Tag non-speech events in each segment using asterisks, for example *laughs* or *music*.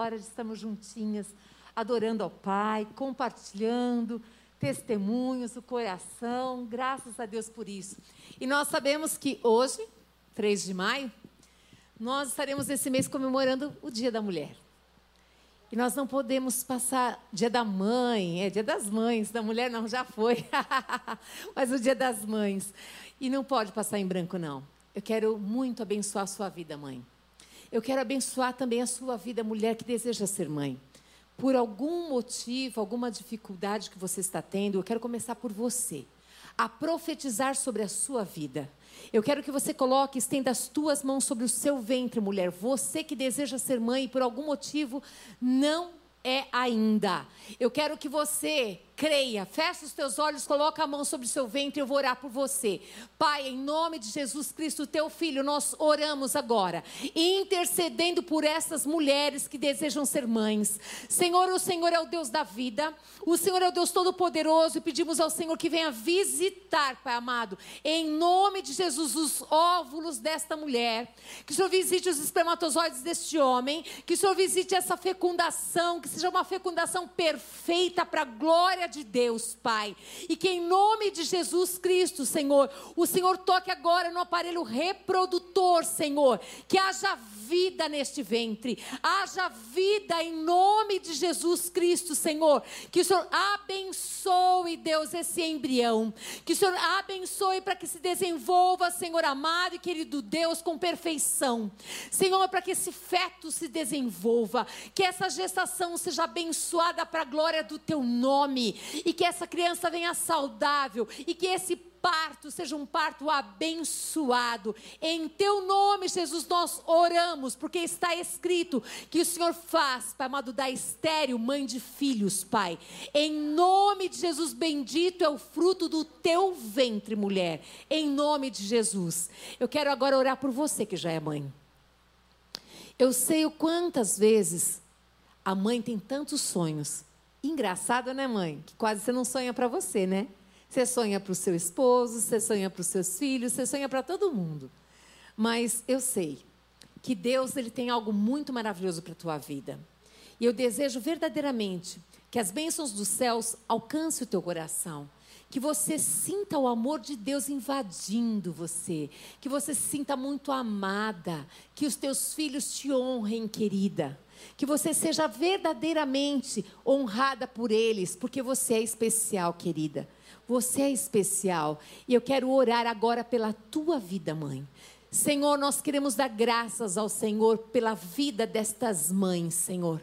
hora de estarmos juntinhas, adorando ao Pai, compartilhando testemunhos, o coração, graças a Deus por isso. E nós sabemos que hoje, 3 de maio, nós estaremos esse mês comemorando o Dia da Mulher. E nós não podemos passar Dia da Mãe, é Dia das Mães, da mulher não, já foi, *laughs* mas o Dia das Mães. E não pode passar em branco, não. Eu quero muito abençoar a sua vida, mãe. Eu quero abençoar também a sua vida, mulher que deseja ser mãe. Por algum motivo, alguma dificuldade que você está tendo, eu quero começar por você. A profetizar sobre a sua vida. Eu quero que você coloque, estenda as tuas mãos sobre o seu ventre, mulher. Você que deseja ser mãe e por algum motivo não é ainda. Eu quero que você creia, fecha os teus olhos, coloca a mão sobre o seu ventre, eu vou orar por você. Pai, em nome de Jesus Cristo, teu filho, nós oramos agora, intercedendo por essas mulheres que desejam ser mães. Senhor, o Senhor é o Deus da vida, o Senhor é o Deus todo-poderoso e pedimos ao Senhor que venha visitar, Pai amado, em nome de Jesus, os óvulos desta mulher, que o Senhor visite os espermatozoides deste homem, que o Senhor visite essa fecundação, que seja uma fecundação perfeita para a glória de Deus, Pai. E que em nome de Jesus Cristo, Senhor, o Senhor toque agora no aparelho reprodutor, Senhor. Que haja vida neste ventre, haja vida em nome de Jesus Cristo, Senhor. Que o Senhor abençoe, Deus, esse embrião. Que o Senhor abençoe para que se desenvolva, Senhor amado e querido Deus, com perfeição. Senhor, para que esse feto se desenvolva, que essa gestação seja abençoada para a glória do teu nome e que essa criança venha saudável e que esse parto seja um parto abençoado. Em teu nome, Jesus, nós oramos, porque está escrito que o Senhor faz, Pai amado, da estéreo, mãe de filhos, Pai. Em nome de Jesus, bendito é o fruto do teu ventre, mulher. Em nome de Jesus. Eu quero agora orar por você que já é mãe. Eu sei o quantas vezes a mãe tem tantos sonhos Engraçado, né, mãe? Que quase você não sonha para você, né? Você sonha para o seu esposo, você sonha para os seus filhos, você sonha para todo mundo. Mas eu sei que Deus ele tem algo muito maravilhoso para a tua vida. E eu desejo verdadeiramente que as bênçãos dos céus alcancem o teu coração. Que você sinta o amor de Deus invadindo você. Que você se sinta muito amada. Que os teus filhos te honrem, querida. Que você seja verdadeiramente honrada por eles, porque você é especial, querida. Você é especial. E eu quero orar agora pela tua vida, mãe. Senhor, nós queremos dar graças ao Senhor pela vida destas mães, Senhor.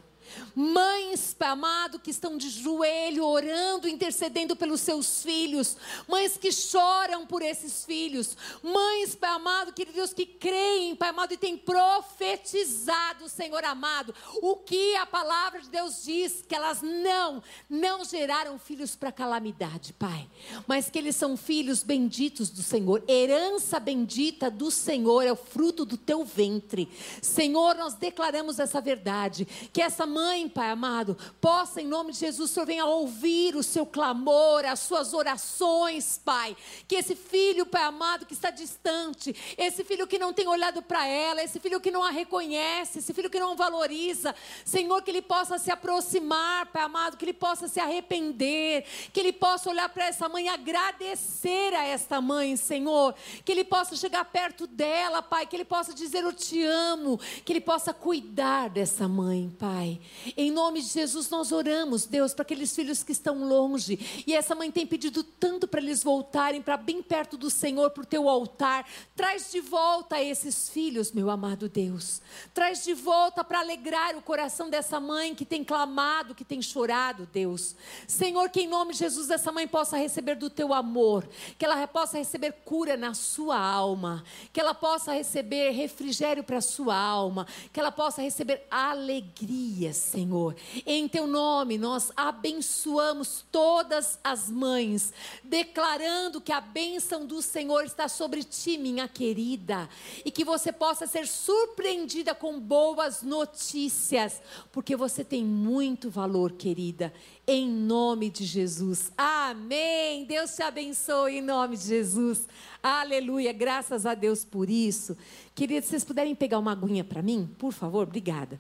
Mães, amado, que estão de joelho orando, intercedendo pelos seus filhos. Mães que choram por esses filhos. Mães, Pai amado, querido Deus, que creem, Pai amado, e têm profetizado, Senhor amado, o que a palavra de Deus diz, que elas não, não geraram filhos para calamidade, Pai. Mas que eles são filhos benditos do Senhor. Herança bendita do Senhor é o fruto do teu ventre. Senhor, nós declaramos essa verdade. Que essa mãe, Pai amado, possa, em nome de Jesus, o Senhor venha ouvir o seu clamor, as suas orações, Pai. Que esse filho, Pai amado, que está distante, esse filho que não tem olhado para ela, esse filho que não a reconhece, esse filho que não valoriza, Senhor, que ele possa se aproximar, Pai amado, que ele possa se arrepender, que ele possa olhar para essa mãe, agradecer a esta mãe, Senhor, que ele possa chegar perto dela, Pai, que ele possa dizer eu te amo, que ele possa cuidar dessa mãe, Pai. Em nome de Jesus, nós oramos, Deus, para aqueles filhos que estão longe. E essa mãe tem pedido tanto para eles voltarem para bem perto do Senhor, para o teu altar. Traz de volta esses filhos, meu amado Deus. Traz de volta para alegrar o coração dessa mãe que tem clamado, que tem chorado, Deus. Senhor, que em nome de Jesus essa mãe possa receber do teu amor, que ela possa receber cura na sua alma, que ela possa receber refrigério para a sua alma, que ela possa receber alegria Senhor. Em teu nome nós abençoamos todas as mães, declarando que a bênção do Senhor está sobre ti, minha querida, e que você possa ser surpreendida com boas notícias, porque você tem muito valor, querida. Em nome de Jesus. Amém. Deus te abençoe em nome de Jesus. Aleluia. Graças a Deus por isso. Queridos, vocês puderem pegar uma aguinha para mim, por favor? Obrigada.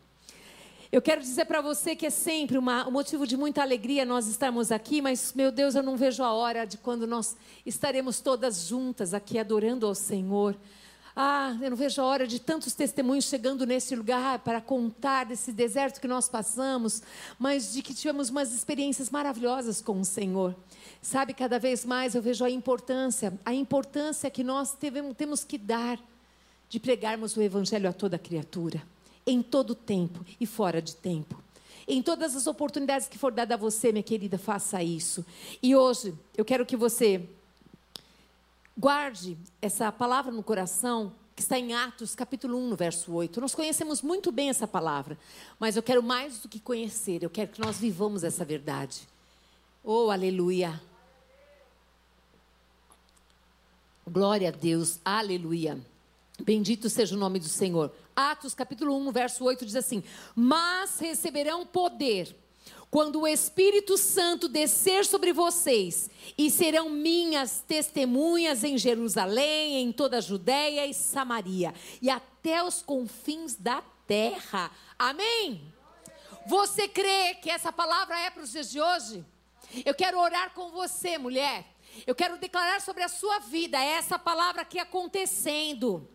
Eu quero dizer para você que é sempre uma, um motivo de muita alegria nós estarmos aqui, mas, meu Deus, eu não vejo a hora de quando nós estaremos todas juntas aqui adorando ao Senhor. Ah, eu não vejo a hora de tantos testemunhos chegando nesse lugar para contar desse deserto que nós passamos, mas de que tivemos umas experiências maravilhosas com o Senhor. Sabe, cada vez mais eu vejo a importância, a importância que nós devemos, temos que dar de pregarmos o Evangelho a toda criatura em todo tempo e fora de tempo. Em todas as oportunidades que for dada a você, minha querida, faça isso. E hoje eu quero que você guarde essa palavra no coração, que está em Atos, capítulo 1, no verso 8. Nós conhecemos muito bem essa palavra, mas eu quero mais do que conhecer, eu quero que nós vivamos essa verdade. Oh, aleluia. Glória a Deus, aleluia. Bendito seja o nome do Senhor. Atos capítulo 1, verso 8 diz assim: Mas receberão poder quando o Espírito Santo descer sobre vocês, e serão minhas testemunhas em Jerusalém, em toda a Judéia e Samaria, e até os confins da terra. Amém? Você crê que essa palavra é para os dias de hoje? Eu quero orar com você, mulher. Eu quero declarar sobre a sua vida essa palavra aqui acontecendo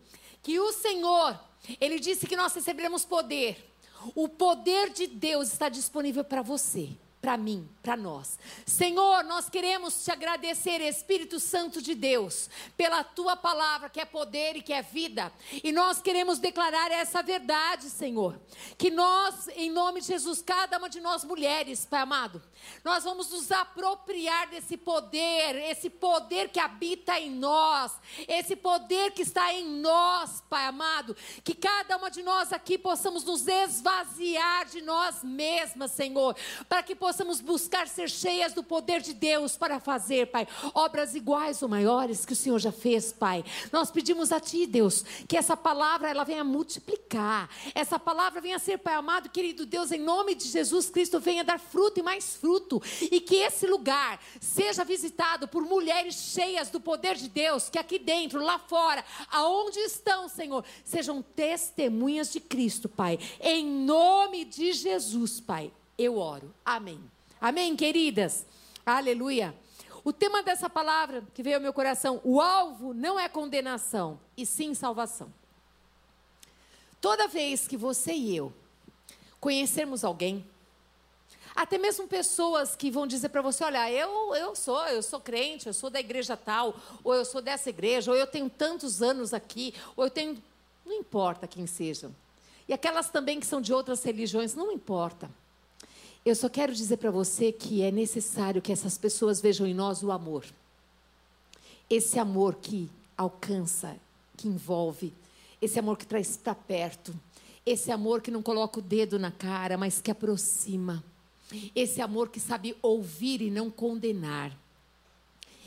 que o Senhor, Ele disse que nós receberemos poder. O poder de Deus está disponível para você para mim, para nós. Senhor, nós queremos te agradecer, Espírito Santo de Deus, pela tua palavra que é poder e que é vida. E nós queremos declarar essa verdade, Senhor. Que nós, em nome de Jesus, cada uma de nós mulheres, Pai amado, nós vamos nos apropriar desse poder, esse poder que habita em nós, esse poder que está em nós, Pai amado. Que cada uma de nós aqui possamos nos esvaziar de nós mesmas, Senhor, para que possamos possamos buscar ser cheias do poder de Deus para fazer, Pai, obras iguais ou maiores que o Senhor já fez, Pai. Nós pedimos a Ti, Deus, que essa palavra ela venha multiplicar, essa palavra venha ser, Pai amado, querido Deus, em nome de Jesus Cristo, venha dar fruto e mais fruto, e que esse lugar seja visitado por mulheres cheias do poder de Deus, que aqui dentro, lá fora, aonde estão, Senhor, sejam testemunhas de Cristo, Pai, em nome de Jesus, Pai eu oro. Amém. Amém, queridas? Aleluia. O tema dessa palavra que veio ao meu coração, o alvo não é condenação, e sim salvação. Toda vez que você e eu conhecermos alguém, até mesmo pessoas que vão dizer para você, olha, eu, eu sou, eu sou crente, eu sou da igreja tal, ou eu sou dessa igreja, ou eu tenho tantos anos aqui, ou eu tenho. Não importa quem sejam. E aquelas também que são de outras religiões, não importa. Eu só quero dizer para você que é necessário que essas pessoas vejam em nós o amor. Esse amor que alcança, que envolve, esse amor que traz para perto, esse amor que não coloca o dedo na cara, mas que aproxima. Esse amor que sabe ouvir e não condenar.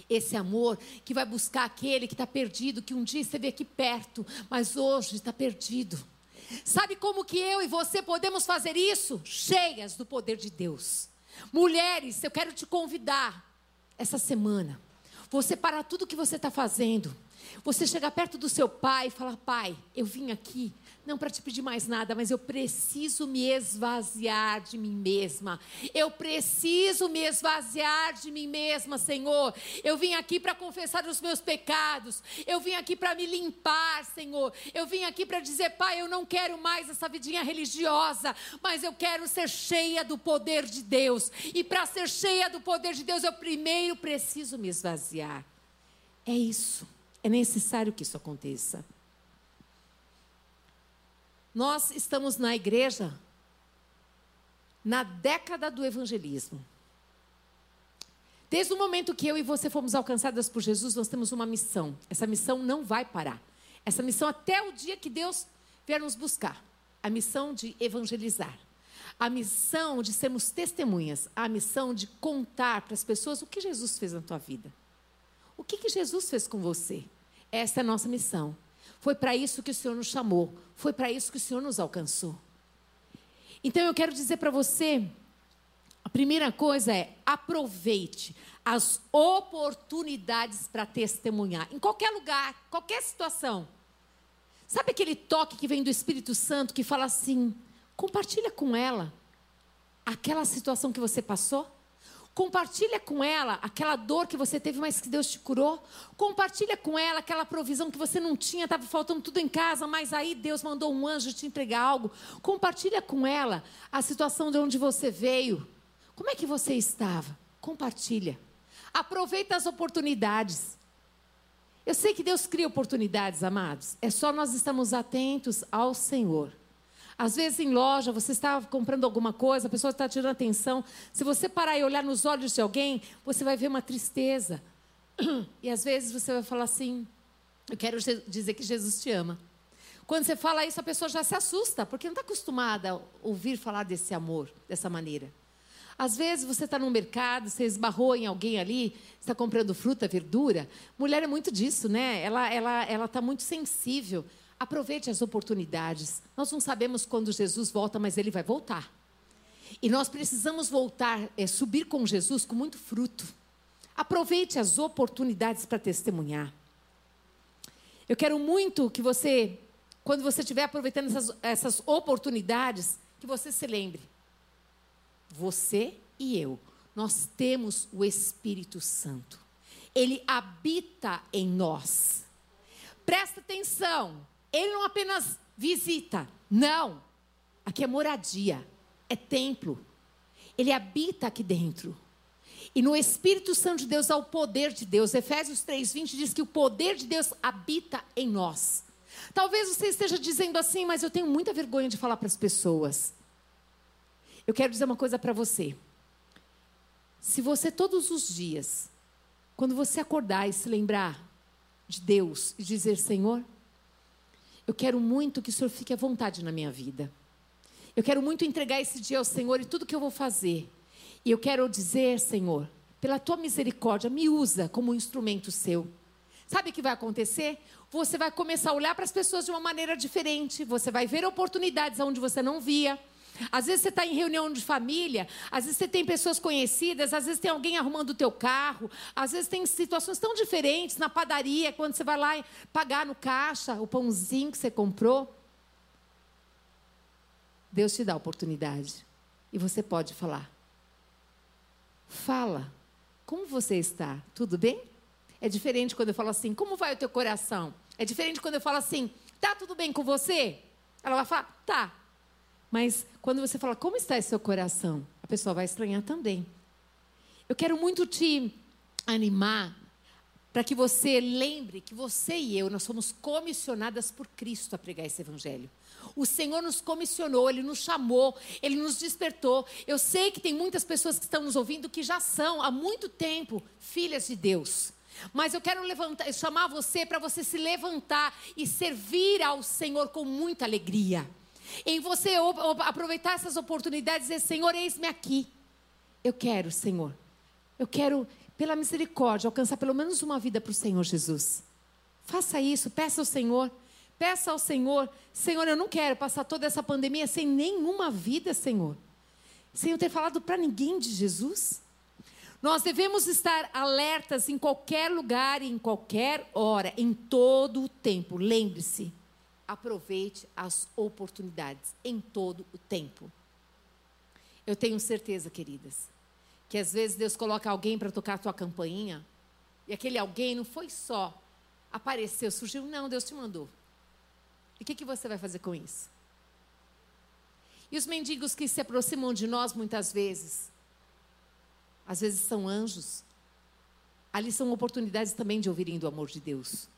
Esse amor que vai buscar aquele que está perdido, que um dia esteve aqui perto, mas hoje está perdido. Sabe como que eu e você podemos fazer isso? Cheias do poder de Deus. Mulheres, eu quero te convidar essa semana. Você parar tudo que você está fazendo. Você chegar perto do seu pai e falar: Pai, eu vim aqui não para te pedir mais nada, mas eu preciso me esvaziar de mim mesma. Eu preciso me esvaziar de mim mesma, Senhor. Eu vim aqui para confessar os meus pecados. Eu vim aqui para me limpar, Senhor. Eu vim aqui para dizer, Pai, eu não quero mais essa vidinha religiosa, mas eu quero ser cheia do poder de Deus. E para ser cheia do poder de Deus, eu primeiro preciso me esvaziar. É isso. É necessário que isso aconteça. Nós estamos na igreja na década do evangelismo. Desde o momento que eu e você fomos alcançadas por Jesus, nós temos uma missão. Essa missão não vai parar. Essa missão até o dia que Deus vier nos buscar. A missão de evangelizar. A missão de sermos testemunhas. A missão de contar para as pessoas o que Jesus fez na tua vida. O que, que Jesus fez com você? Essa é a nossa missão. Foi para isso que o Senhor nos chamou. Foi para isso que o Senhor nos alcançou. Então eu quero dizer para você, a primeira coisa é aproveite as oportunidades para testemunhar em qualquer lugar, qualquer situação. Sabe aquele toque que vem do Espírito Santo que fala assim: Compartilha com ela aquela situação que você passou. Compartilha com ela aquela dor que você teve, mas que Deus te curou. Compartilha com ela aquela provisão que você não tinha, estava faltando tudo em casa, mas aí Deus mandou um anjo te entregar algo. Compartilha com ela a situação de onde você veio. Como é que você estava? Compartilha. Aproveita as oportunidades. Eu sei que Deus cria oportunidades, amados. É só nós estarmos atentos ao Senhor. Às vezes em loja, você está comprando alguma coisa, a pessoa está tirando atenção. Se você parar e olhar nos olhos de alguém, você vai ver uma tristeza. *clears throat* E às vezes você vai falar assim: Eu quero dizer que Jesus te ama. Quando você fala isso, a pessoa já se assusta, porque não está acostumada a ouvir falar desse amor dessa maneira. Às vezes você está no mercado, você esbarrou em alguém ali, está comprando fruta, verdura. Mulher é muito disso, né? Ela ela ela está muito sensível Aproveite as oportunidades. Nós não sabemos quando Jesus volta, mas ele vai voltar. E nós precisamos voltar, é, subir com Jesus com muito fruto. Aproveite as oportunidades para testemunhar. Eu quero muito que você, quando você estiver aproveitando essas, essas oportunidades, que você se lembre. Você e eu, nós temos o Espírito Santo. Ele habita em nós. Presta atenção. Ele não apenas visita, não. Aqui é moradia, é templo. Ele habita aqui dentro. E no Espírito Santo de Deus há o poder de Deus. Efésios 3:20 diz que o poder de Deus habita em nós. Talvez você esteja dizendo assim, mas eu tenho muita vergonha de falar para as pessoas. Eu quero dizer uma coisa para você. Se você todos os dias, quando você acordar e se lembrar de Deus e dizer, Senhor, eu quero muito que o Senhor fique à vontade na minha vida. Eu quero muito entregar esse dia ao Senhor e tudo que eu vou fazer. E eu quero dizer, Senhor, pela tua misericórdia, me usa como um instrumento seu. Sabe o que vai acontecer? Você vai começar a olhar para as pessoas de uma maneira diferente. Você vai ver oportunidades onde você não via. Às vezes você está em reunião de família, às vezes você tem pessoas conhecidas, às vezes tem alguém arrumando o teu carro, às vezes tem situações tão diferentes na padaria, quando você vai lá pagar no caixa o pãozinho que você comprou. Deus te dá a oportunidade. E você pode falar. Fala. Como você está? Tudo bem? É diferente quando eu falo assim, como vai o teu coração? É diferente quando eu falo assim, tá tudo bem com você? Ela vai falar, tá. Mas quando você fala, como está esse seu coração? A pessoa vai estranhar também. Eu quero muito te animar para que você lembre que você e eu, nós somos comissionadas por Cristo a pregar esse evangelho. O Senhor nos comissionou, Ele nos chamou, Ele nos despertou. Eu sei que tem muitas pessoas que estão nos ouvindo que já são há muito tempo filhas de Deus. Mas eu quero levantar, chamar você para você se levantar e servir ao Senhor com muita alegria. Em você aproveitar essas oportunidades e dizer: Senhor, eis-me aqui. Eu quero, Senhor. Eu quero, pela misericórdia, alcançar pelo menos uma vida para o Senhor Jesus. Faça isso, peça ao Senhor. Peça ao Senhor: Senhor, eu não quero passar toda essa pandemia sem nenhuma vida, Senhor. Sem eu ter falado para ninguém de Jesus. Nós devemos estar alertas em qualquer lugar em qualquer hora, em todo o tempo. Lembre-se, aproveite as oportunidades em todo o tempo. Eu tenho certeza, queridas, que às vezes Deus coloca alguém para tocar a tua campainha, e aquele alguém não foi só apareceu, surgiu, não, Deus te mandou. E o que, que você vai fazer com isso? E os mendigos que se aproximam de nós muitas vezes, às vezes são anjos, ali são oportunidades também de ouvirem do amor de Deus.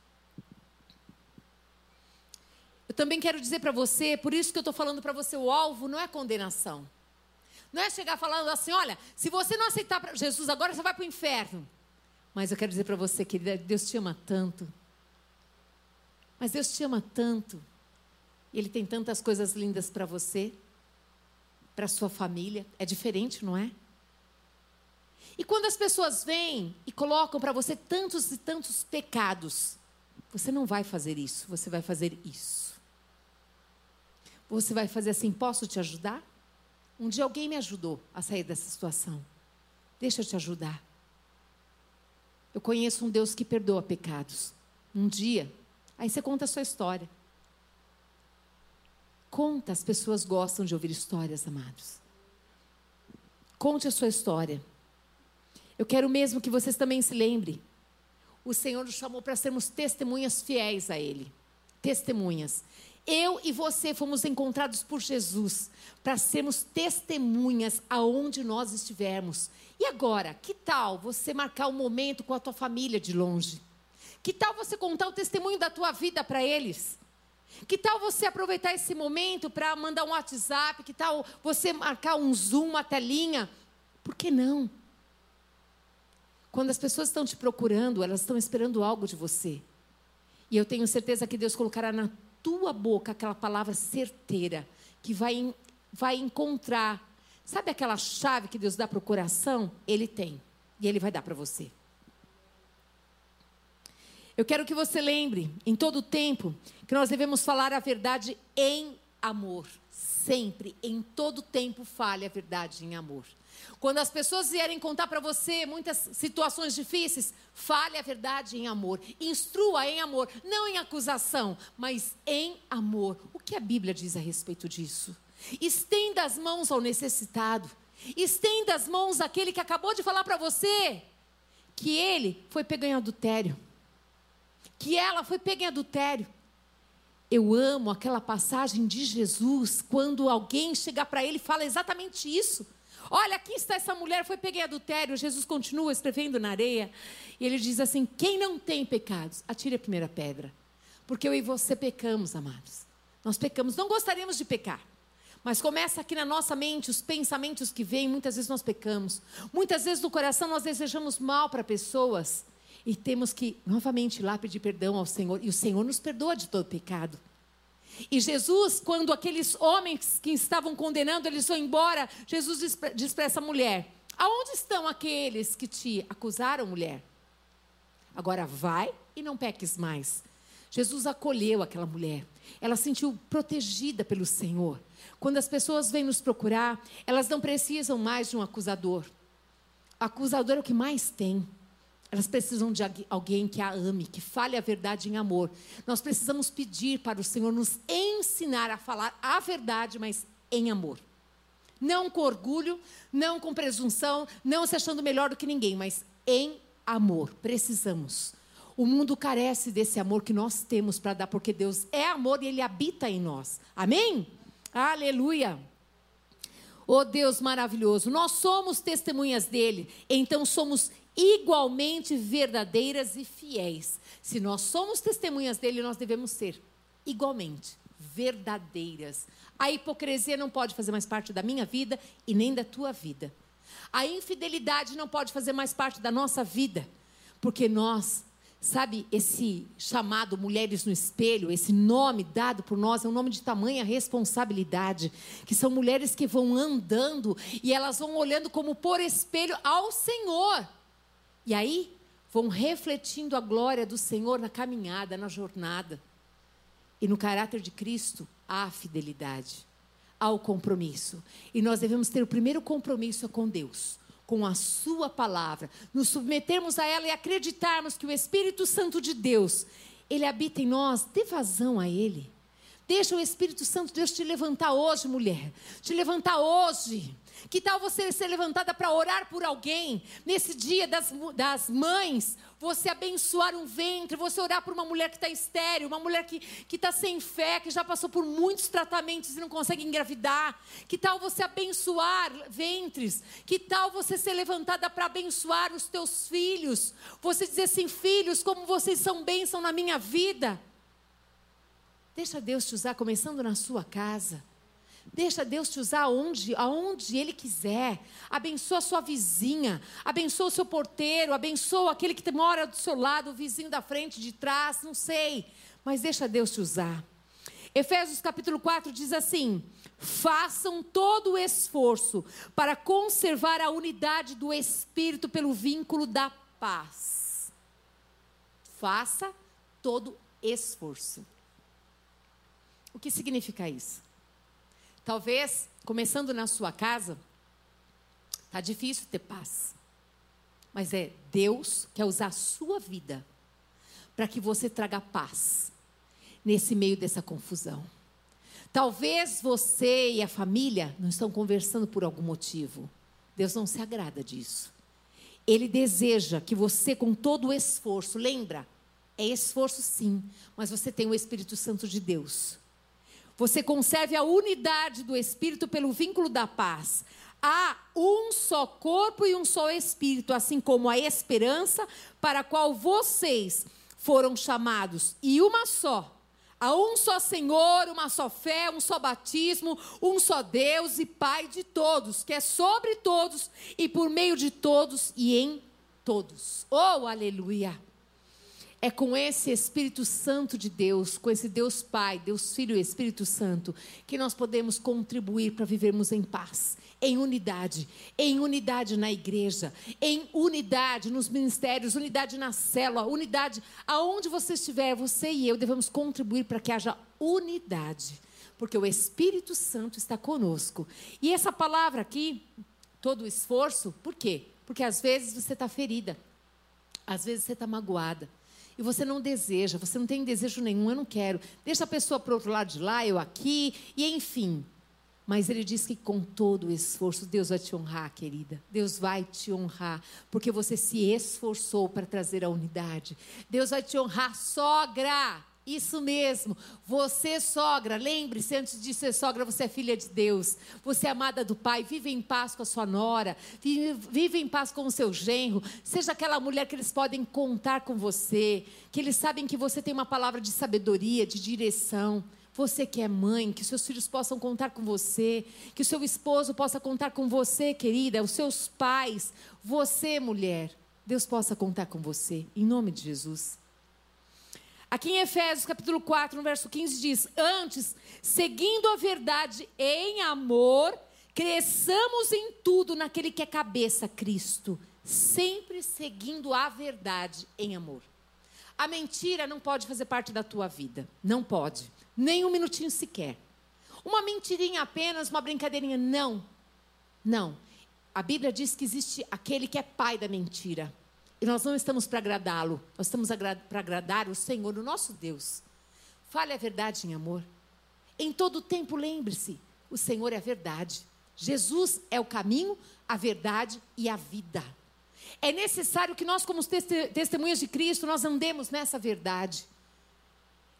Eu também quero dizer para você, por isso que eu estou falando para você, o alvo não é condenação. Não é chegar falando assim, olha, se você não aceitar Jesus agora, você vai para o inferno. Mas eu quero dizer para você, querida, Deus te ama tanto. Mas Deus te ama tanto. Ele tem tantas coisas lindas para você, para sua família. É diferente, não é? E quando as pessoas vêm e colocam para você tantos e tantos pecados, você não vai fazer isso, você vai fazer isso. Você vai fazer assim: posso te ajudar? Um dia alguém me ajudou a sair dessa situação. Deixa eu te ajudar. Eu conheço um Deus que perdoa pecados. Um dia, aí você conta a sua história. Conta, as pessoas gostam de ouvir histórias, amados. Conte a sua história. Eu quero mesmo que vocês também se lembrem. O Senhor nos chamou para sermos testemunhas fiéis a Ele. Testemunhas. Eu e você fomos encontrados por Jesus para sermos testemunhas aonde nós estivermos. E agora, que tal você marcar um momento com a tua família de longe? Que tal você contar o testemunho da tua vida para eles? Que tal você aproveitar esse momento para mandar um WhatsApp? Que tal você marcar um Zoom, uma telinha? Por que não? Quando as pessoas estão te procurando, elas estão esperando algo de você. E eu tenho certeza que Deus colocará na tua boca aquela palavra certeira que vai, vai encontrar. Sabe aquela chave que Deus dá para o coração? Ele tem. E Ele vai dar para você. Eu quero que você lembre, em todo tempo, que nós devemos falar a verdade em amor. Sempre, em todo tempo, fale a verdade em amor. Quando as pessoas vierem contar para você muitas situações difíceis, fale a verdade em amor. Instrua em amor, não em acusação, mas em amor. O que a Bíblia diz a respeito disso? Estenda as mãos ao necessitado. Estenda as mãos àquele que acabou de falar para você que ele foi pego em adultério. Que ela foi pega em adultério. Eu amo aquela passagem de Jesus quando alguém chega para ele e fala exatamente isso. Olha, aqui está essa mulher, foi peguei adultério. Jesus continua escrevendo na areia. E ele diz assim: Quem não tem pecados, atire a primeira pedra. Porque eu e você pecamos, amados. Nós pecamos, não gostaríamos de pecar. Mas começa aqui na nossa mente os pensamentos que vêm, muitas vezes nós pecamos. Muitas vezes no coração nós desejamos mal para pessoas. E temos que novamente ir lá pedir perdão ao Senhor. E o Senhor nos perdoa de todo pecado. E Jesus, quando aqueles homens que estavam condenando, eles vão embora, Jesus diz para essa mulher: Aonde estão aqueles que te acusaram, mulher? Agora vai e não peques mais. Jesus acolheu aquela mulher. Ela se sentiu protegida pelo Senhor. Quando as pessoas vêm nos procurar, elas não precisam mais de um acusador. O acusador é o que mais tem. Elas precisam de alguém que a ame, que fale a verdade em amor. Nós precisamos pedir para o Senhor nos ensinar a falar a verdade, mas em amor. Não com orgulho, não com presunção, não se achando melhor do que ninguém, mas em amor. Precisamos. O mundo carece desse amor que nós temos para dar, porque Deus é amor e Ele habita em nós. Amém? Aleluia. Oh Deus maravilhoso, nós somos testemunhas dele, então somos igualmente verdadeiras e fiéis. Se nós somos testemunhas dele, nós devemos ser igualmente verdadeiras. A hipocrisia não pode fazer mais parte da minha vida e nem da tua vida. A infidelidade não pode fazer mais parte da nossa vida, porque nós, sabe, esse chamado Mulheres no Espelho, esse nome dado por nós, é um nome de tamanha responsabilidade, que são mulheres que vão andando e elas vão olhando como por espelho ao Senhor. E aí vão refletindo a glória do Senhor na caminhada, na jornada. E no caráter de Cristo há fidelidade, há o compromisso. E nós devemos ter o primeiro compromisso com Deus, com a Sua palavra, nos submetermos a ela e acreditarmos que o Espírito Santo de Deus, ele habita em nós, dê vazão a Ele. Deixa o Espírito Santo de Deus te levantar hoje, mulher. Te levantar hoje. Que tal você ser levantada para orar por alguém? Nesse dia das, das mães, você abençoar um ventre, você orar por uma mulher que está estéreo, uma mulher que está sem fé, que já passou por muitos tratamentos e não consegue engravidar. Que tal você abençoar ventres? Que tal você ser levantada para abençoar os teus filhos? Você dizer assim, filhos, como vocês são bênção na minha vida. Deixa Deus te usar começando na sua casa. Deixa Deus te usar aonde, aonde Ele quiser. Abençoa a sua vizinha, abençoa o seu porteiro, abençoa aquele que mora do seu lado, o vizinho da frente, de trás, não sei. Mas deixa Deus te usar. Efésios capítulo 4 diz assim: façam todo o esforço para conservar a unidade do Espírito pelo vínculo da paz. Faça todo esforço. O que significa isso? Talvez, começando na sua casa, tá difícil ter paz. Mas é Deus quer usar a sua vida para que você traga paz nesse meio dessa confusão. Talvez você e a família não estão conversando por algum motivo. Deus não se agrada disso. Ele deseja que você, com todo o esforço, lembra, é esforço sim, mas você tem o Espírito Santo de Deus. Você conserve a unidade do Espírito pelo vínculo da paz. Há um só corpo e um só Espírito, assim como a esperança para a qual vocês foram chamados, e uma só. Há um só Senhor, uma só fé, um só batismo, um só Deus e Pai de todos, que é sobre todos e por meio de todos e em todos. Oh, aleluia! É com esse Espírito Santo de Deus, com esse Deus Pai, Deus Filho e Espírito Santo, que nós podemos contribuir para vivermos em paz, em unidade, em unidade na igreja, em unidade nos ministérios, unidade na célula, unidade aonde você estiver, você e eu devemos contribuir para que haja unidade, porque o Espírito Santo está conosco. E essa palavra aqui, todo o esforço, por quê? Porque às vezes você está ferida, às vezes você está magoada e você não deseja, você não tem desejo nenhum, eu não quero. Deixa a pessoa para o outro lado de lá, eu aqui, e enfim. Mas ele diz que com todo o esforço, Deus vai te honrar, querida. Deus vai te honrar, porque você se esforçou para trazer a unidade. Deus vai te honrar, sogra. Isso mesmo. Você, sogra, lembre-se, antes de ser sogra, você é filha de Deus. Você é amada do Pai. Vive em paz com a sua nora. Vive, vive em paz com o seu genro. Seja aquela mulher que eles podem contar com você. Que eles sabem que você tem uma palavra de sabedoria, de direção. Você que é mãe, que seus filhos possam contar com você, que o seu esposo possa contar com você, querida, os seus pais, você, mulher, Deus possa contar com você, em nome de Jesus. Aqui em Efésios capítulo 4, no verso 15 diz: "Antes, seguindo a verdade em amor, cresçamos em tudo naquele que é cabeça, Cristo, sempre seguindo a verdade em amor." A mentira não pode fazer parte da tua vida, não pode, nem um minutinho sequer. Uma mentirinha apenas, uma brincadeirinha, não. Não. A Bíblia diz que existe aquele que é pai da mentira. E nós não estamos para agradá-lo, nós estamos para agradar o Senhor, o nosso Deus. Fale a verdade em amor. Em todo tempo, lembre-se: o Senhor é a verdade. Jesus é o caminho, a verdade e a vida. É necessário que nós, como testemunhas de Cristo, nós andemos nessa verdade.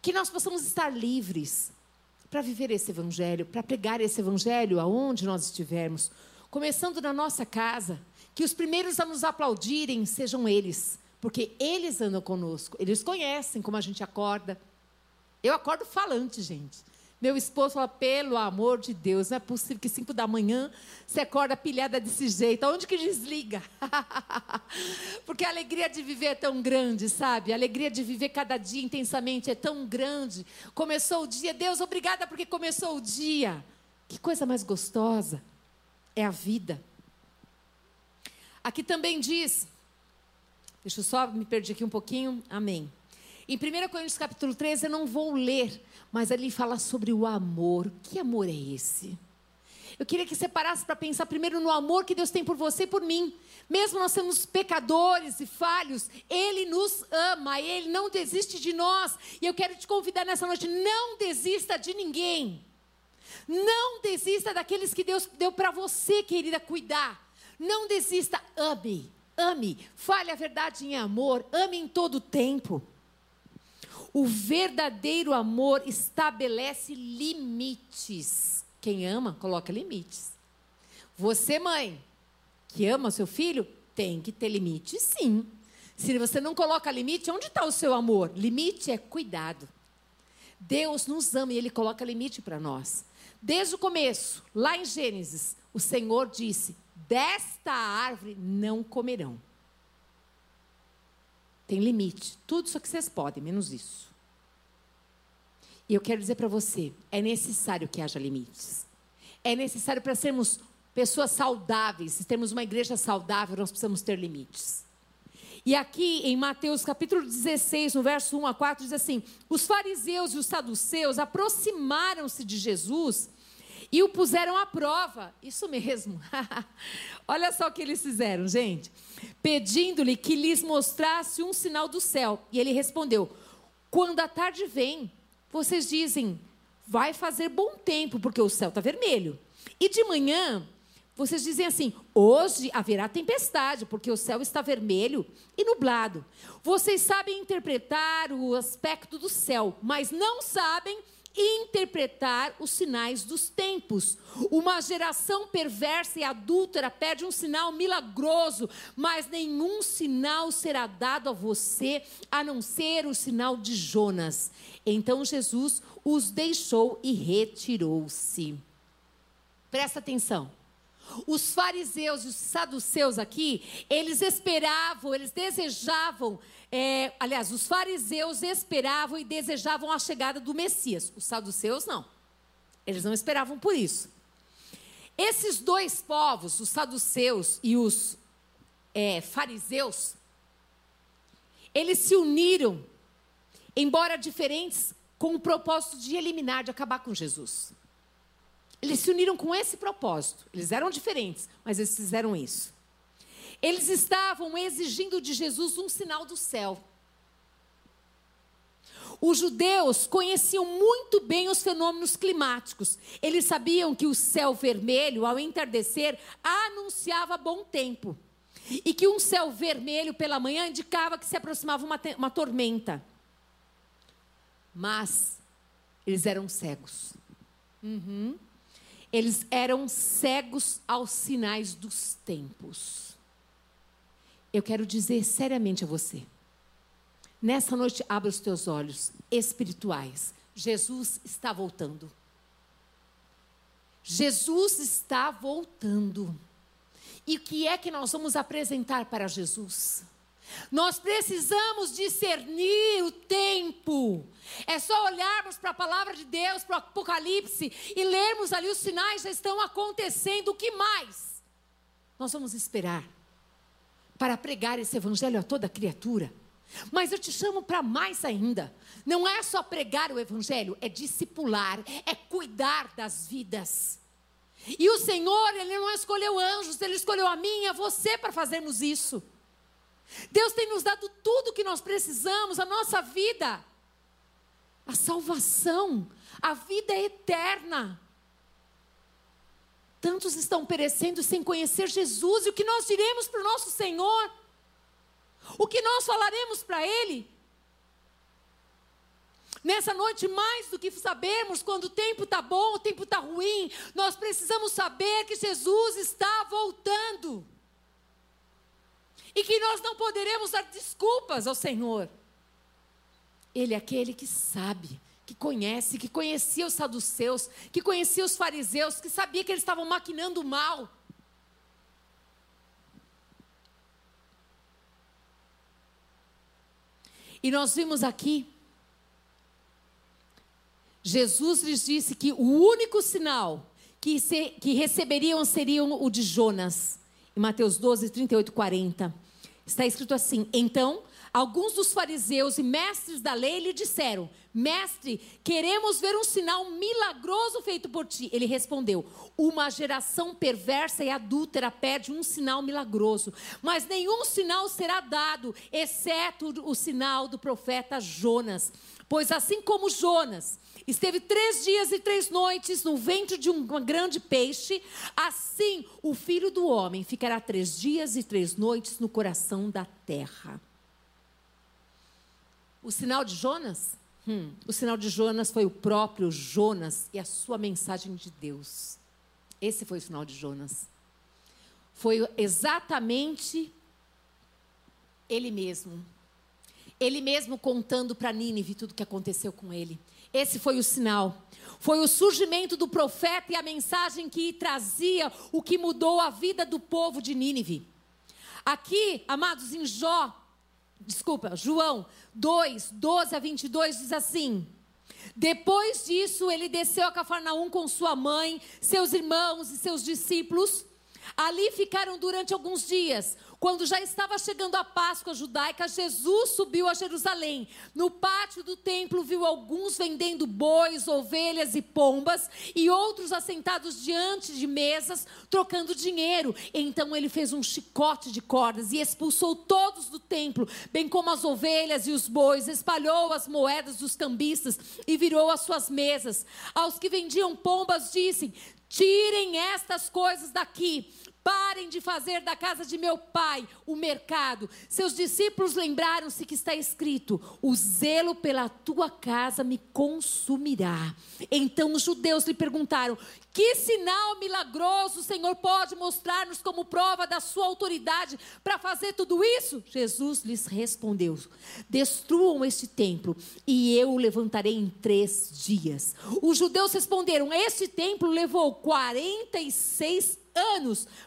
Que nós possamos estar livres para viver esse evangelho, para pregar esse evangelho aonde nós estivermos, começando na nossa casa, que os primeiros a nos aplaudirem sejam eles, porque eles andam conosco, eles conhecem como a gente acorda. Eu acordo falante, gente. Meu esposo fala, pelo amor de Deus, não é possível que cinco da manhã você acorda pilhada desse jeito. Aonde que desliga? *laughs* Porque a alegria de viver é tão grande, sabe? A alegria de viver cada dia intensamente é tão grande. Começou o dia, Deus, obrigada porque começou o dia. Que coisa mais gostosa é a vida. Aqui também diz, deixa eu só me perder aqui um pouquinho, amém. Em 1 Coríntios capítulo 13, eu não vou ler, mas ali fala sobre o amor. Que amor é esse? Eu queria que você parasse para pensar primeiro no amor que Deus tem por você e por mim. Mesmo nós sendo pecadores e falhos, Ele nos ama, Ele não desiste de nós. E eu quero te convidar nessa noite: não desista de ninguém. Não desista daqueles que Deus deu para você, querida, cuidar. Não desista, ame, ame, fale a verdade em amor, ame em todo tempo. O verdadeiro amor estabelece limites. Quem ama, coloca limites. Você, mãe, que ama seu filho, tem que ter limite, sim. Se você não coloca limite, onde está o seu amor? Limite é cuidado. Deus nos ama e Ele coloca limite para nós. Desde o começo, lá em Gênesis, o Senhor disse: desta árvore não comerão. Tem limite. Tudo isso que vocês podem, menos isso. E eu quero dizer para você: é necessário que haja limites. É necessário para sermos pessoas saudáveis, se temos uma igreja saudável, nós precisamos ter limites. E aqui em Mateus capítulo 16, no verso 1 a 4, diz assim: Os fariseus e os saduceus aproximaram-se de Jesus e o puseram à prova. Isso mesmo. *laughs* Olha só o que eles fizeram, gente. Pedindo-lhe que lhes mostrasse um sinal do céu. E ele respondeu: Quando a tarde vem, vocês dizem: vai fazer bom tempo, porque o céu está vermelho. E de manhã, vocês dizem assim: hoje haverá tempestade, porque o céu está vermelho e nublado. Vocês sabem interpretar o aspecto do céu, mas não sabem interpretar os sinais dos tempos. Uma geração perversa e adúltera pede um sinal milagroso, mas nenhum sinal será dado a você a não ser o sinal de Jonas. Então Jesus os deixou e retirou-se. Presta atenção. Os fariseus e os saduceus aqui, eles esperavam, eles desejavam é, aliás, os fariseus esperavam e desejavam a chegada do Messias. Os saduceus não. Eles não esperavam por isso. Esses dois povos, os saduceus e os é, fariseus, eles se uniram, embora diferentes, com o propósito de eliminar, de acabar com Jesus. Eles se uniram com esse propósito. Eles eram diferentes, mas eles fizeram isso. Eles estavam exigindo de Jesus um sinal do céu. Os judeus conheciam muito bem os fenômenos climáticos. Eles sabiam que o céu vermelho, ao entardecer, anunciava bom tempo. E que um céu vermelho pela manhã indicava que se aproximava uma, uma tormenta. Mas eles eram cegos. Uhum. Eles eram cegos aos sinais dos tempos eu quero dizer seriamente a você. Nessa noite, abra os teus olhos espirituais. Jesus está voltando. Jesus está voltando. E o que é que nós vamos apresentar para Jesus? Nós precisamos discernir o tempo. É só olharmos para a palavra de Deus, para o Apocalipse e lermos ali os sinais já estão acontecendo. O que mais? Nós vamos esperar para pregar esse evangelho a toda criatura. Mas eu te chamo para mais ainda. Não é só pregar o evangelho, é discipular, é cuidar das vidas. E o Senhor, Ele não escolheu anjos, Ele escolheu a mim e a você para fazermos isso. Deus tem nos dado tudo o que nós precisamos, a nossa vida, a salvação, a vida eterna. Tantos estão perecendo sem conhecer Jesus, e o que nós diremos para o nosso Senhor? O que nós falaremos para Ele? Nessa noite, mais do que sabermos quando o tempo está bom, o tempo está ruim, nós precisamos saber que Jesus está voltando. E que nós não poderemos dar desculpas ao Senhor. Ele é aquele que sabe que conhece, que conhecia os saduceus, que conhecia os fariseus, que sabia que eles estavam maquinando mal. E nós vimos aqui, Jesus lhes disse que o único sinal que, se, que receberiam seria o de Jonas. Em Mateus 12, 38 e 40. Está escrito assim: Então Alguns dos fariseus e mestres da lei lhe disseram: Mestre, queremos ver um sinal milagroso feito por ti. Ele respondeu: Uma geração perversa e adúltera pede um sinal milagroso, mas nenhum sinal será dado, exceto o sinal do profeta Jonas. Pois assim como Jonas esteve três dias e três noites no ventre de um grande peixe, assim o filho do homem ficará três dias e três noites no coração da terra. O sinal de Jonas? Hum, o sinal de Jonas foi o próprio Jonas e a sua mensagem de Deus. Esse foi o sinal de Jonas. Foi exatamente ele mesmo. Ele mesmo contando para Nínive tudo o que aconteceu com ele. Esse foi o sinal. Foi o surgimento do profeta e a mensagem que trazia o que mudou a vida do povo de Nínive. Aqui, amados, em Jó, desculpa, João 2, 12 a 22 diz assim: Depois disso, ele desceu a Cafarnaum com sua mãe, seus irmãos e seus discípulos. Ali ficaram durante alguns dias. Quando já estava chegando a Páscoa judaica, Jesus subiu a Jerusalém. No pátio do templo, viu alguns vendendo bois, ovelhas e pombas, e outros assentados diante de mesas, trocando dinheiro. Então ele fez um chicote de cordas e expulsou todos do templo, bem como as ovelhas e os bois, espalhou as moedas dos cambistas e virou as suas mesas. Aos que vendiam pombas, disse: Tirem estas coisas daqui. Parem de fazer da casa de meu pai o mercado. Seus discípulos lembraram-se que está escrito: O zelo pela tua casa me consumirá. Então os judeus lhe perguntaram: Que sinal milagroso o Senhor pode mostrar-nos como prova da sua autoridade para fazer tudo isso? Jesus lhes respondeu: Destruam este templo e eu o levantarei em três dias. Os judeus responderam: Este templo levou 46 anos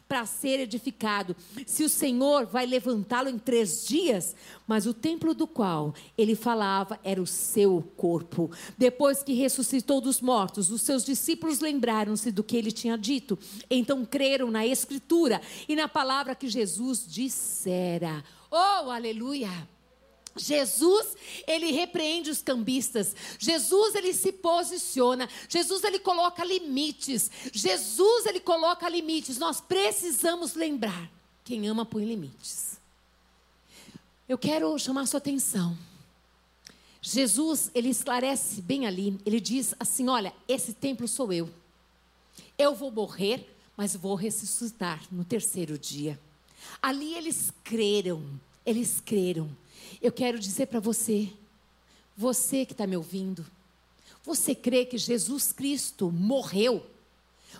para ser edificado. Se o Senhor vai levantá-lo em três dias, mas o templo do qual ele falava era o seu corpo. Depois que ressuscitou dos mortos, os seus discípulos lembraram-se do que ele tinha dito. Então creram na Escritura e na palavra que Jesus dissera. Oh, aleluia! Jesus, ele repreende os cambistas. Jesus, ele se posiciona. Jesus, ele coloca limites. Jesus, ele coloca limites. Nós precisamos lembrar: quem ama põe limites. Eu quero chamar sua atenção. Jesus, ele esclarece bem ali. Ele diz assim: Olha, esse templo sou eu. Eu vou morrer, mas vou ressuscitar no terceiro dia. Ali eles creram. Eles creram. Eu quero dizer para você, você que está me ouvindo, você crê que Jesus Cristo morreu,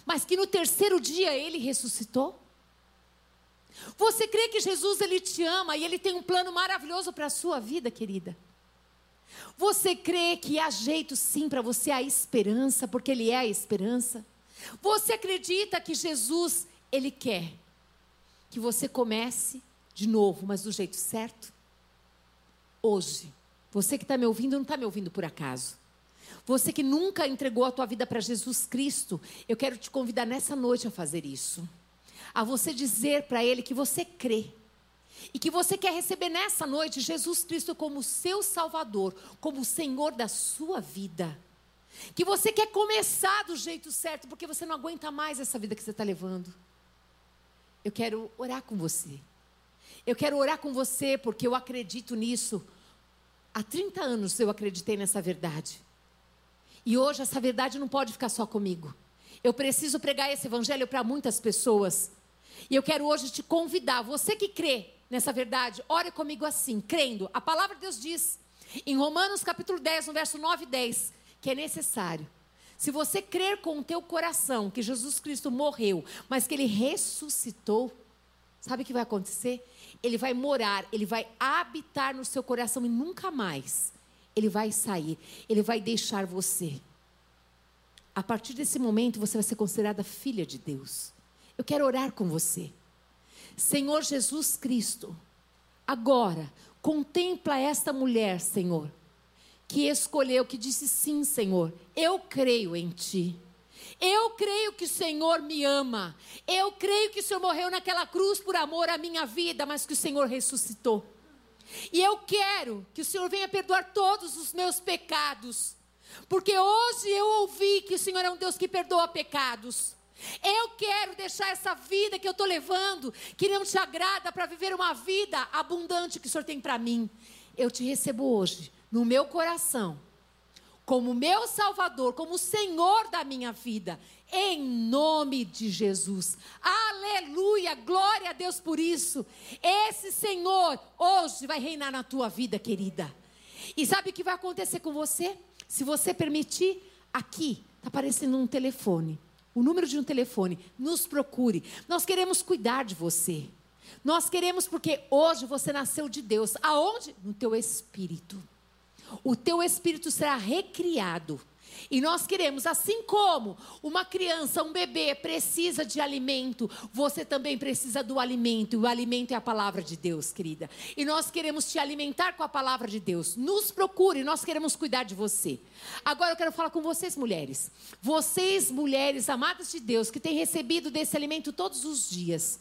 mas que no terceiro dia ele ressuscitou? Você crê que Jesus ele te ama e ele tem um plano maravilhoso para a sua vida, querida? Você crê que há jeito sim para você a esperança, porque ele é a esperança? Você acredita que Jesus ele quer que você comece de novo, mas do jeito certo? Hoje, você que está me ouvindo, não está me ouvindo por acaso. Você que nunca entregou a tua vida para Jesus Cristo, eu quero te convidar nessa noite a fazer isso. A você dizer para Ele que você crê. E que você quer receber nessa noite Jesus Cristo como seu Salvador, como Senhor da sua vida. Que você quer começar do jeito certo, porque você não aguenta mais essa vida que você está levando. Eu quero orar com você. Eu quero orar com você porque eu acredito nisso. Há 30 anos eu acreditei nessa verdade. E hoje essa verdade não pode ficar só comigo. Eu preciso pregar esse evangelho para muitas pessoas. E eu quero hoje te convidar, você que crê nessa verdade, ore comigo assim, crendo. A palavra de Deus diz, em Romanos capítulo 10, no verso 9 e 10, que é necessário. Se você crer com o teu coração que Jesus Cristo morreu, mas que ele ressuscitou, sabe o que vai acontecer? ele vai morar, ele vai habitar no seu coração e nunca mais ele vai sair, ele vai deixar você. A partir desse momento você vai ser considerada filha de Deus. Eu quero orar com você. Senhor Jesus Cristo, agora contempla esta mulher, Senhor, que escolheu, que disse sim, Senhor, eu creio em ti. Eu creio que o Senhor me ama. Eu creio que o Senhor morreu naquela cruz por amor à minha vida, mas que o Senhor ressuscitou. E eu quero que o Senhor venha perdoar todos os meus pecados. Porque hoje eu ouvi que o Senhor é um Deus que perdoa pecados. Eu quero deixar essa vida que eu estou levando, que não te agrada, para viver uma vida abundante que o Senhor tem para mim. Eu te recebo hoje, no meu coração como meu Salvador, como Senhor da minha vida, em nome de Jesus. Aleluia, glória a Deus por isso. Esse Senhor hoje vai reinar na tua vida, querida. E sabe o que vai acontecer com você? Se você permitir, aqui está aparecendo um telefone, o número de um telefone. Nos procure. Nós queremos cuidar de você. Nós queremos porque hoje você nasceu de Deus. Aonde? No teu espírito o teu espírito será recriado. E nós queremos, assim como uma criança, um bebê precisa de alimento, você também precisa do alimento. E o alimento é a palavra de Deus, querida. E nós queremos te alimentar com a palavra de Deus. Nos procure, nós queremos cuidar de você. Agora eu quero falar com vocês, mulheres. Vocês, mulheres amadas de Deus, que têm recebido desse alimento todos os dias.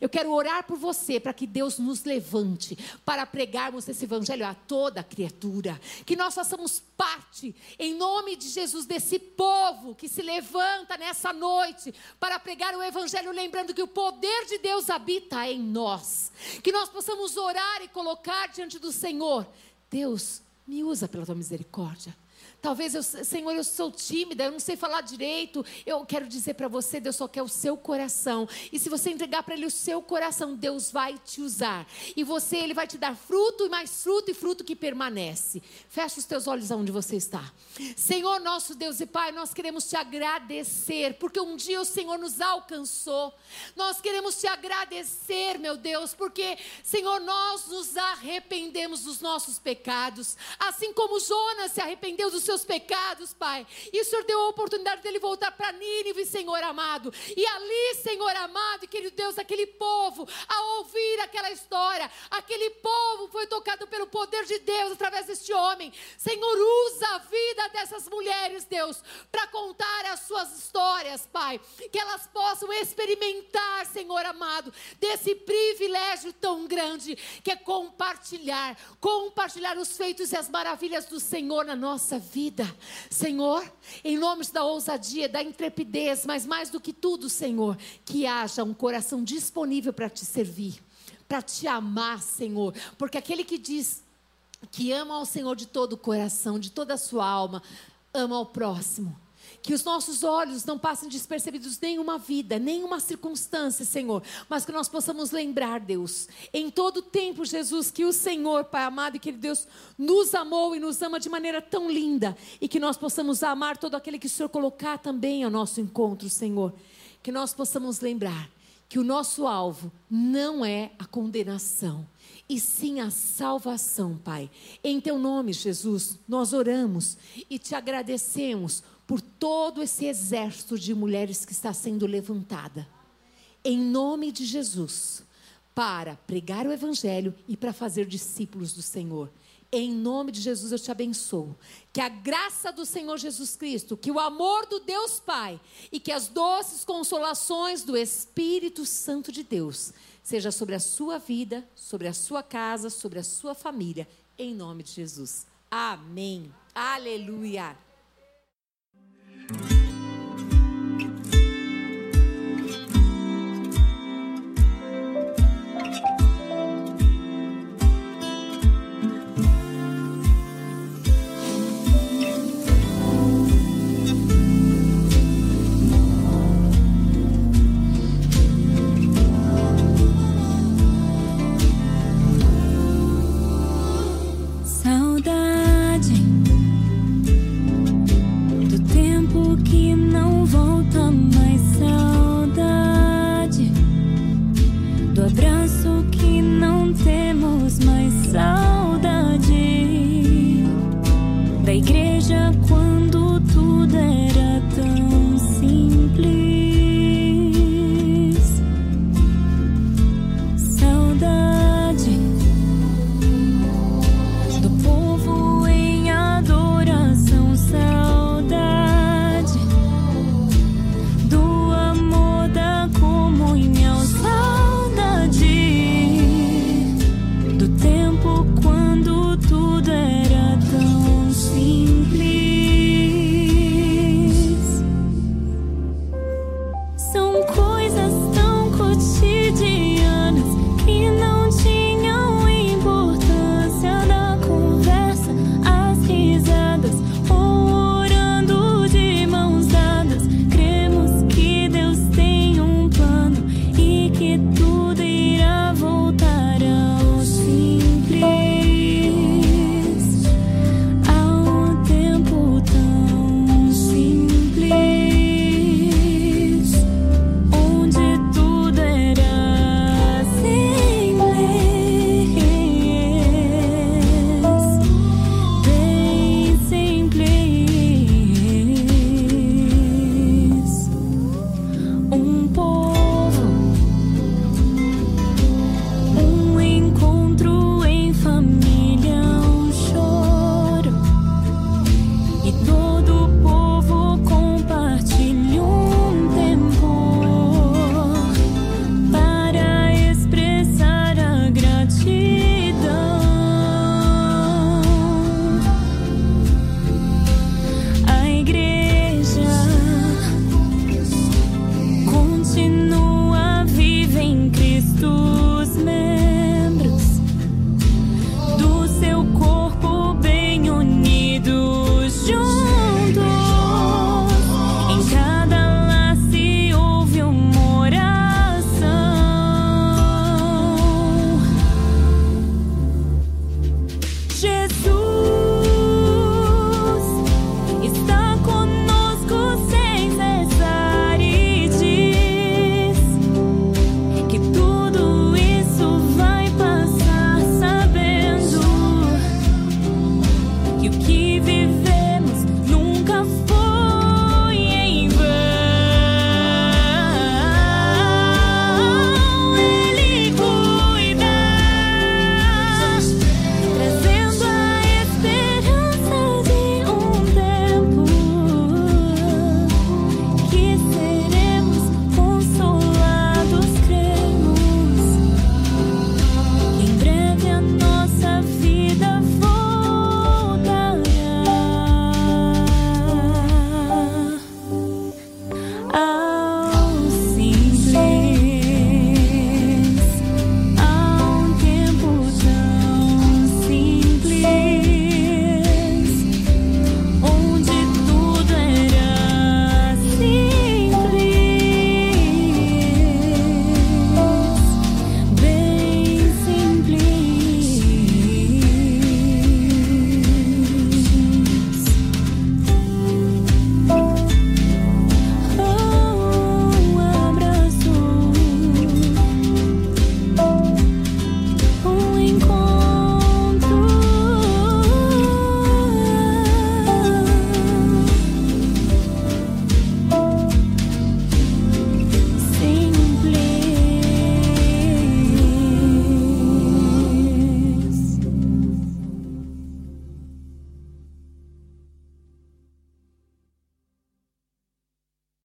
Eu quero orar por você para que Deus nos levante para pregarmos esse evangelho a toda criatura. Que nós façamos parte, em nome de Jesus, desse povo que se levanta nessa noite para pregar o evangelho, lembrando que o poder de Deus habita em nós. Que nós possamos orar e colocar diante do Senhor: Deus, me usa pela tua misericórdia. Talvez eu, Senhor, eu sou tímida, eu não sei falar direito. Eu quero dizer para você, Deus só quer o seu coração. E se você entregar para Ele o seu coração, Deus vai te usar. E você, Ele vai te dar fruto e mais fruto e fruto que permanece. Fecha os teus olhos aonde você está. Senhor, nosso Deus e Pai, nós queremos te agradecer, porque um dia o Senhor nos alcançou. Nós queremos te agradecer, meu Deus, porque, Senhor, nós nos arrependemos dos nossos pecados. Assim como Jonas se arrependeu dos seus pecados, Pai. E o Senhor deu a oportunidade dele voltar para Nínive, Senhor amado. E ali, Senhor amado, querido Deus, aquele povo, ao ouvir aquela história, aquele povo foi tocado pelo poder de Deus através deste homem. Senhor, usa a vida dessas mulheres, Deus, para contar as suas histórias, Pai. Que elas possam experimentar, Senhor amado, desse privilégio tão grande que é compartilhar, compartilhar os feitos e as maravilhas do Senhor na nossa vida vida. Senhor, em nome da ousadia, da intrepidez, mas mais do que tudo, Senhor, que haja um coração disponível para te servir, para te amar, Senhor, porque aquele que diz que ama ao Senhor de todo o coração, de toda a sua alma, ama ao próximo. Que os nossos olhos não passem despercebidos nenhuma vida, nenhuma circunstância, Senhor. Mas que nós possamos lembrar, Deus, em todo tempo, Jesus, que o Senhor, Pai amado, e que Deus nos amou e nos ama de maneira tão linda. E que nós possamos amar todo aquele que o Senhor colocar também ao nosso encontro, Senhor. Que nós possamos lembrar que o nosso alvo não é a condenação e sim a salvação, Pai. Em teu nome, Jesus, nós oramos e te agradecemos por todo esse exército de mulheres que está sendo levantada. Em nome de Jesus, para pregar o Evangelho e para fazer discípulos do Senhor. Em nome de Jesus eu te abençoo. Que a graça do Senhor Jesus Cristo, que o amor do Deus Pai e que as doces consolações do Espírito Santo de Deus seja sobre a sua vida, sobre a sua casa, sobre a sua família, em nome de Jesus. Amém. Aleluia. Abraço que